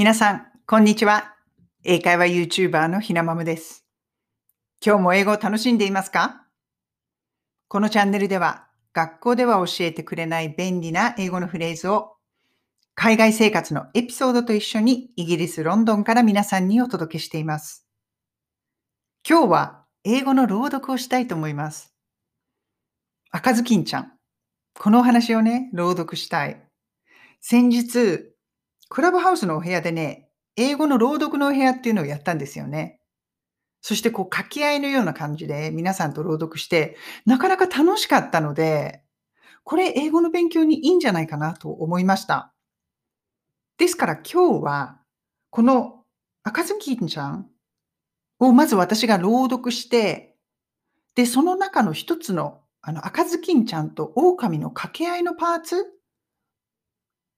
皆さん、こんにちは。英会話 YouTuber のひなまむです。今日も英語を楽しんでいますか？このチャンネルでは、学校では教えてくれない便利な英語のフレーズを、海外生活のエピソードと一緒にイギリス・ロンドンから皆さんにお届けしています。今日は英語の朗読をしたいと思います。赤ずきんちゃん。このお話をね、朗読したい。先日、クラブハウスのお部屋でね、英語の朗読のお部屋っていうのをやったんですよね。そしてこう掛け合いのような感じで皆さんと朗読して、なかなか楽しかったので、これ英語の勉強にいいんじゃないかなと思いました。ですから今日は、この赤ずきんちゃんをまず私が朗読して、で、その中の一つのあの赤ずきんちゃんと狼の掛け合いのパーツ、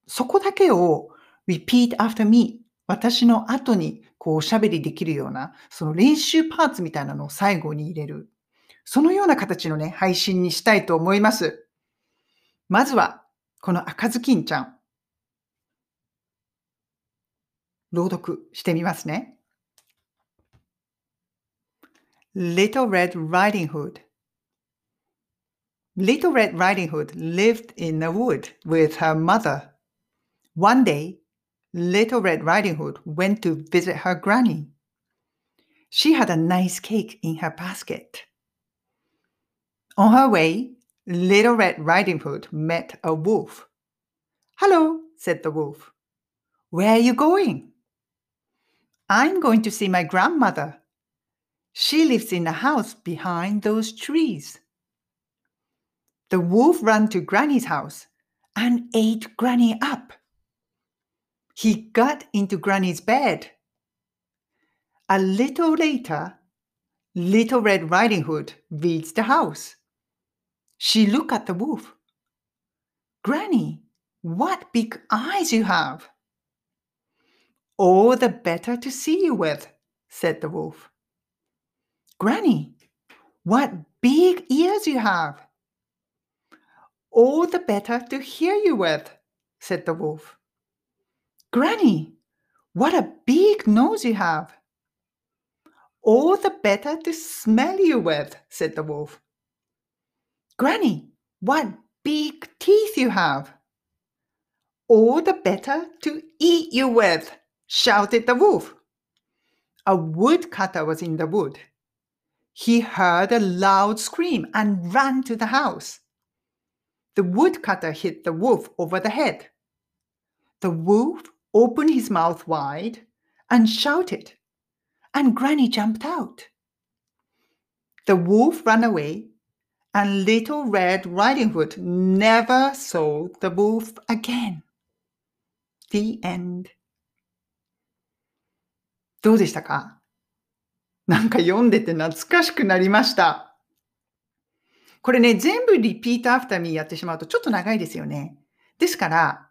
そこだけを repeat after me 私の後にこうおしゃべりできるような、その練習パーツみたいなのを最後に入れる。そのような形のね、配信にしたいと思います。まずは、この赤ずきんちゃん。朗読してみますね。Little Red Riding Hood Little Red Riding Hood lived in a wood with her mother. One day, Little Red Riding Hood went to visit her granny. She had a nice cake in her basket. On her way, Little Red Riding Hood met a wolf. Hello, said the wolf. Where are you going? I'm going to see my grandmother. She lives in a house behind those trees. The wolf ran to Granny's house and ate Granny up. He got into Granny's bed. A little later, Little Red Riding Hood reached the house. She looked at the wolf. Granny, what big eyes you have! All the better to see you with, said the wolf. Granny, what big ears you have! All the better to hear you with, said the wolf. Granny, what a big nose you have! All the better to smell you with, said the wolf. Granny, what big teeth you have! All the better to eat you with, shouted the wolf. A woodcutter was in the wood. He heard a loud scream and ran to the house. The woodcutter hit the wolf over the head. The wolf opened his mouth wide and shouted, and Granny jumped out. The wolf ran away, and Little Red Riding Hood never saw the wolf again. The end. どうでしたかなんか読んでて懐かしくなりました。これね、全部リピートアフターミーやってしまうとちょっと長いですよね。ですから、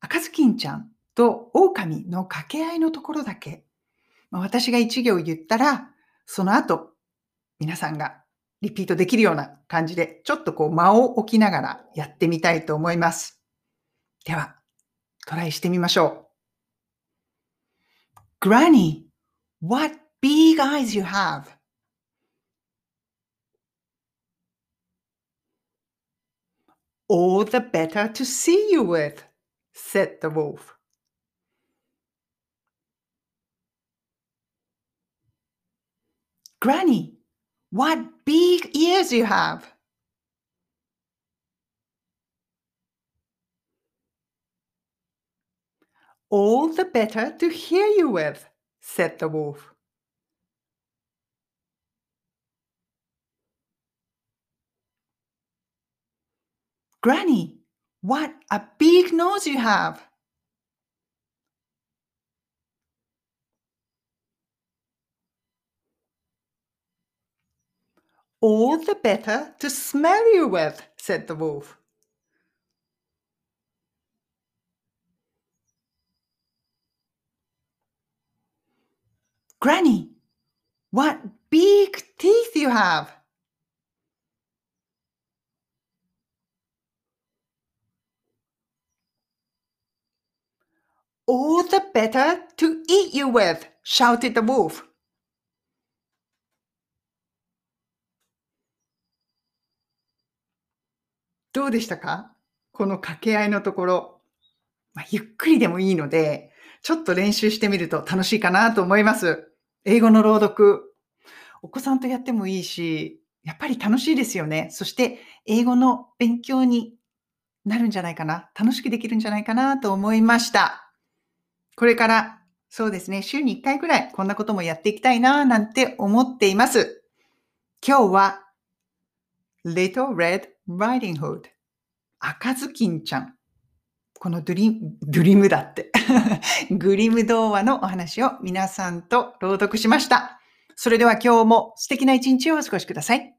赤ずきんちゃん と狼の掛け合いのところだけ、まあ私が一行言ったら、その後、皆さんがリピートできるような感じで、ちょっとこう間を置きながらやってみたいと思います。では、トライしてみましょう。Granny, what big eyes you have! All the better to see you with, said the wolf. Granny, what big ears you have! All the better to hear you with, said the wolf. Granny, what a big nose you have! All the better to smell you with, said the wolf. Granny, what big teeth you have! All the better to eat you with, shouted the wolf. どうでしたか？この掛け合いのところ。まあ、ゆっくりでもいいので、ちょっと練習してみると楽しいかなと思います。英語の朗読。お子さんとやってもいいし、やっぱり楽しいですよね。そして英語の勉強になるんじゃないかな。楽しくできるんじゃないかなと思いました。これからそうですね、週に1回ぐらいこんなこともやっていきたいななんて思っています。今日は Little Red Riding Hood 赤ずきんちゃん。このドリドリムだって。グリム童話のお話を皆さんと朗読しました。それでは今日も素敵な一日をお過ごしください。